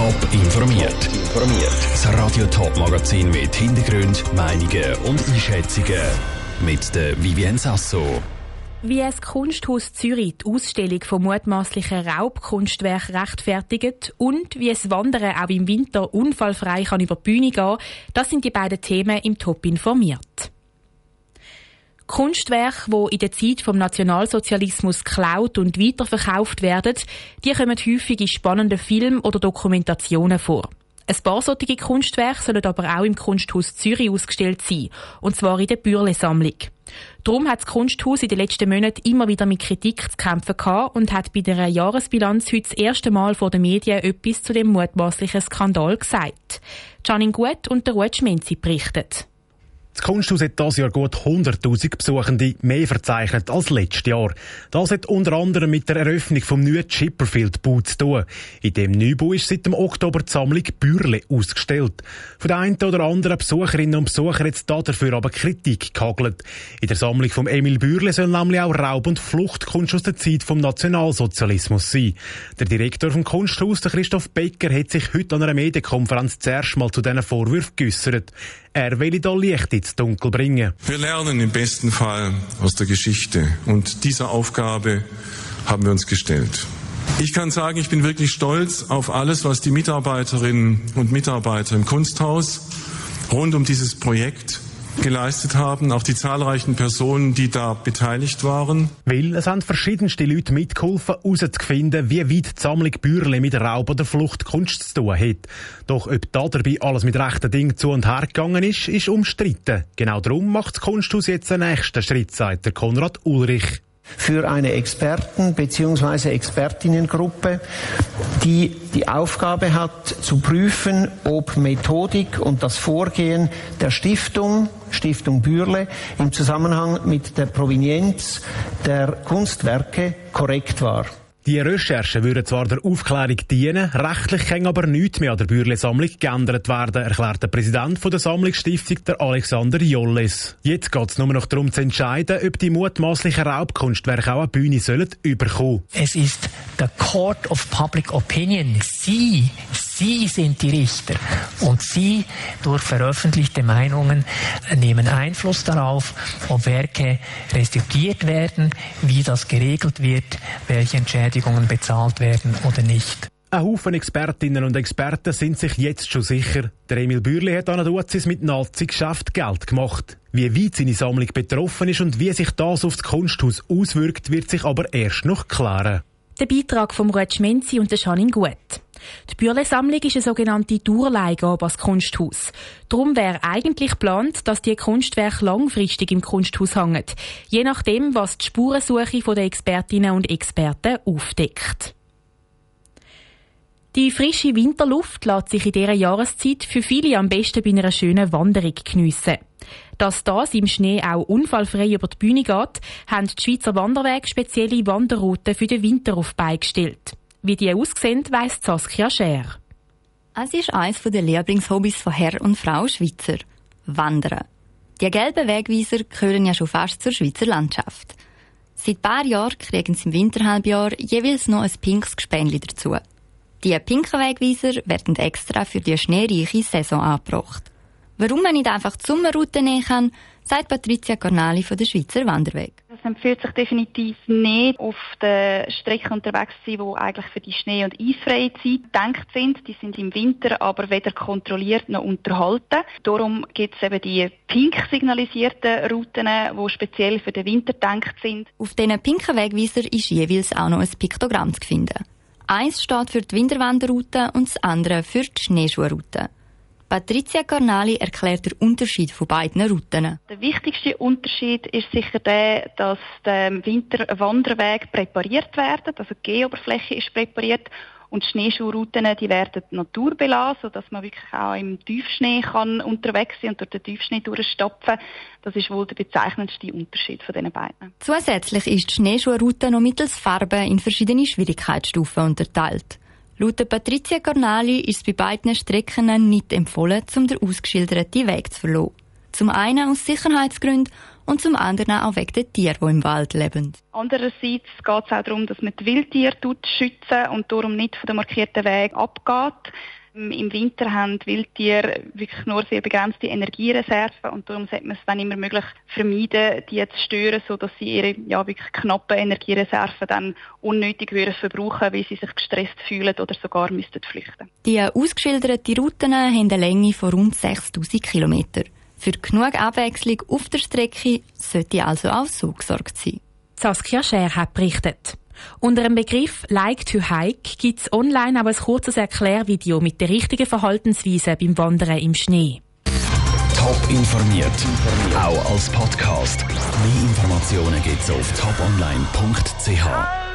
Top informiert. Informiert. Das Radio Top Magazin mit Hintergrund, Meinungen und Einschätzungen mit der Vivien Sasso. Wie es Kunsthaus Zürich die Ausstellung von mutmaßlichen Raubkunstwerken rechtfertigt und wie es Wandern auch im Winter unfallfrei kann über die Bühne gehen, das sind die beiden Themen im Top informiert. Kunstwerke, die in der Zeit vom Nationalsozialismus geklaut und weiterverkauft werden, die kommen häufig in spannenden Filmen oder Dokumentationen vor. Ein paar solche Kunstwerke sollen aber auch im Kunsthaus Zürich ausgestellt sein, und zwar in der Bürle-Sammlung. Darum hat das Kunsthaus in den letzten Monaten immer wieder mit Kritik zu kämpfen gehabt und hat bei der Jahresbilanz heute das erste Mal vor den Medien etwas zu dem mutmaßlichen Skandal gesagt. Janine Gut und der Ruud Schmenzi berichtet. Das Kunsthaus hat dieses Jahr gut 100.000 Besuchende mehr verzeichnet als letztes Jahr. Das hat unter anderem mit der Eröffnung vom neuen Chipperfield Bau zu tun. In dem Neubau ist seit dem Oktober die Sammlung Bürle ausgestellt. Von der einen oder anderen Besucherinnen und Besucher hat dafür aber Kritik gehagelt. In der Sammlung von Emil Bürle soll nämlich auch Raub- und Fluchtkunst aus der Zeit vom Nationalsozialismus sein. Der Direktor vom Kunsthaus, Christoph Becker, hat sich heute an einer Medienkonferenz zuerst mal zu diesen Vorwürfen geäussert. Er will da Licht ins Dunkel bringen. Wir lernen im besten Fall aus der Geschichte und dieser Aufgabe haben wir uns gestellt. Ich kann sagen, ich bin wirklich stolz auf alles, was die Mitarbeiterinnen und Mitarbeiter im Kunsthaus rund um dieses Projekt geleistet haben, auch die zahlreichen Personen, die da beteiligt waren. Weil es haben verschiedenste Leute mitgeholfen, herauszufinden, wie weit die Sammlung Bürle mit Raub oder Flucht Kunst zu tun hat. Doch ob da dabei alles mit rechten Dingen zu und her gegangen ist, ist umstritten. Genau darum macht das Kunsthaus jetzt den nächsten Schritt, sagt der Konrad Ulrich für eine Experten- bzw. Expertinnengruppe, die die Aufgabe hat, zu prüfen, ob Methodik und das Vorgehen der Stiftung, Stiftung Bürle, im Zusammenhang mit der Provenienz der Kunstwerke korrekt war. Die Recherchen würden zwar der Aufklärung dienen, rechtlich kann aber nichts mehr an der Bürle-Sammlung geändert werden, erklärt der Präsident der Sammlungsstiftung, der Alexander Jolles. Jetzt geht es nur noch darum zu entscheiden, ob die mutmaßlichen Raubkunstwerke auch eine Bühne sollen überkommen. Es ist der Court of Public Opinion. Sie, Sie sind die Richter und Sie durch veröffentlichte Meinungen nehmen Einfluss darauf, ob Werke restituiert werden, wie das geregelt wird, welche Entschädigungen bezahlt werden oder nicht. Ein Haufen Expertinnen und Experten sind sich jetzt schon sicher. Der Emil Bürli hat an der Duzis mit Nazi-Geschäft Geld gemacht. Wie weit seine Sammlung betroffen ist und wie sich das auf das Kunsthaus auswirkt, wird sich aber erst noch klären. Der Beitrag von Ruud Schmenzi und der Janine Gut. Die Bürle-Sammlung ist eine sogenannte Durchleihgabe als Kunsthaus. Darum wäre eigentlich geplant, dass die Kunstwerke langfristig im Kunsthaus hängen, je nachdem, was die Spurensuche der Expertinnen und Experten aufdeckt. Die frische Winterluft lässt sich in dieser Jahreszeit für viele am besten bei einer schönen Wanderung geniessen. Dass das im Schnee auch unfallfrei über die Bühne geht, haben die Schweizer Wanderwege spezielle Wanderrouten für den Winter auf beigestellt. Wie die aussehen, weiss Saskia Scher. Es ist eines der Lieblingshobbys von Herr und Frau Schweizer. Wandern. Die gelben Wegweiser gehören ja schon fast zur Schweizer Landschaft. Seit ein paar Jahren kriegen sie im Winterhalbjahr jeweils noch ein pinkes Gespänli dazu. Die pinken Wegweiser werden extra für die schneereiche Saison angebracht. Warum man nicht einfach die Sommerroute nehmen kann, sagt Patricia Cornali von der Schweizer Wanderweg. Es empfiehlt sich definitiv nicht, auf der Strecke unterwegs zu sein, die eigentlich für die Schnee- und eisfreie Zeit gedacht sind. Die sind im Winter aber weder kontrolliert noch unterhalten. Darum gibt es eben die pink signalisierten Routen, die speziell für den Winter gedacht sind. Auf diesen pinken Wegweiser ist jeweils auch noch ein Piktogramm zu finden. Eins steht für die Winterwanderroute und das andere für die Schneeschuhroute. Patricia Carnali erklärt den Unterschied von beiden Routen. Der wichtigste Unterschied ist sicher der, dass der Winterwanderweg präpariert werden, also die Geoberfläche ist präpariert und Schneeschuhrouten, die werden naturbelassen, sodass man wirklich auch im Tiefschnee kann unterwegs sein und durch den Tiefschnee durchstapfen. Das ist wohl der bezeichnendste Unterschied von diesen beiden. Zusätzlich ist die Schneeschuhroute noch mittels Farben in verschiedene Schwierigkeitsstufen unterteilt. Laut Patricia Cornali ist es bei beiden Strecken nicht empfohlen, um den ausgeschilderten Weg zu verlassen. Zum einen aus Sicherheitsgründen und zum anderen auch wegen der Tiere, die im Wald leben. Andererseits geht es auch darum, dass man die Wildtiere schützen und darum nicht von dem markierten Weg abgeht. Im Winter haben Wildtiere wirklich nur sehr begrenzte Energiereserven und darum sollte man es, wenn immer möglich, vermeiden, die zu stören, sodass sie ihre ja, wirklich knappen Energiereserven dann unnötig würden verbrauchen, weil sie sich gestresst fühlen oder sogar müssten flüchten. Die ausgeschilderten Routen haben eine Länge von rund 6000 Kilometern. Für genug Abwechslung auf der Strecke sollte also auch so gesorgt sein. Saskia Scher hat berichtet. Unter dem Begriff Like to Hike gibt es online auch ein kurzes Erklärvideo mit der richtigen Verhaltensweise beim Wandern im Schnee. Top informiert, auch als Podcast. Mehr Informationen gibt es auf toponline.ch.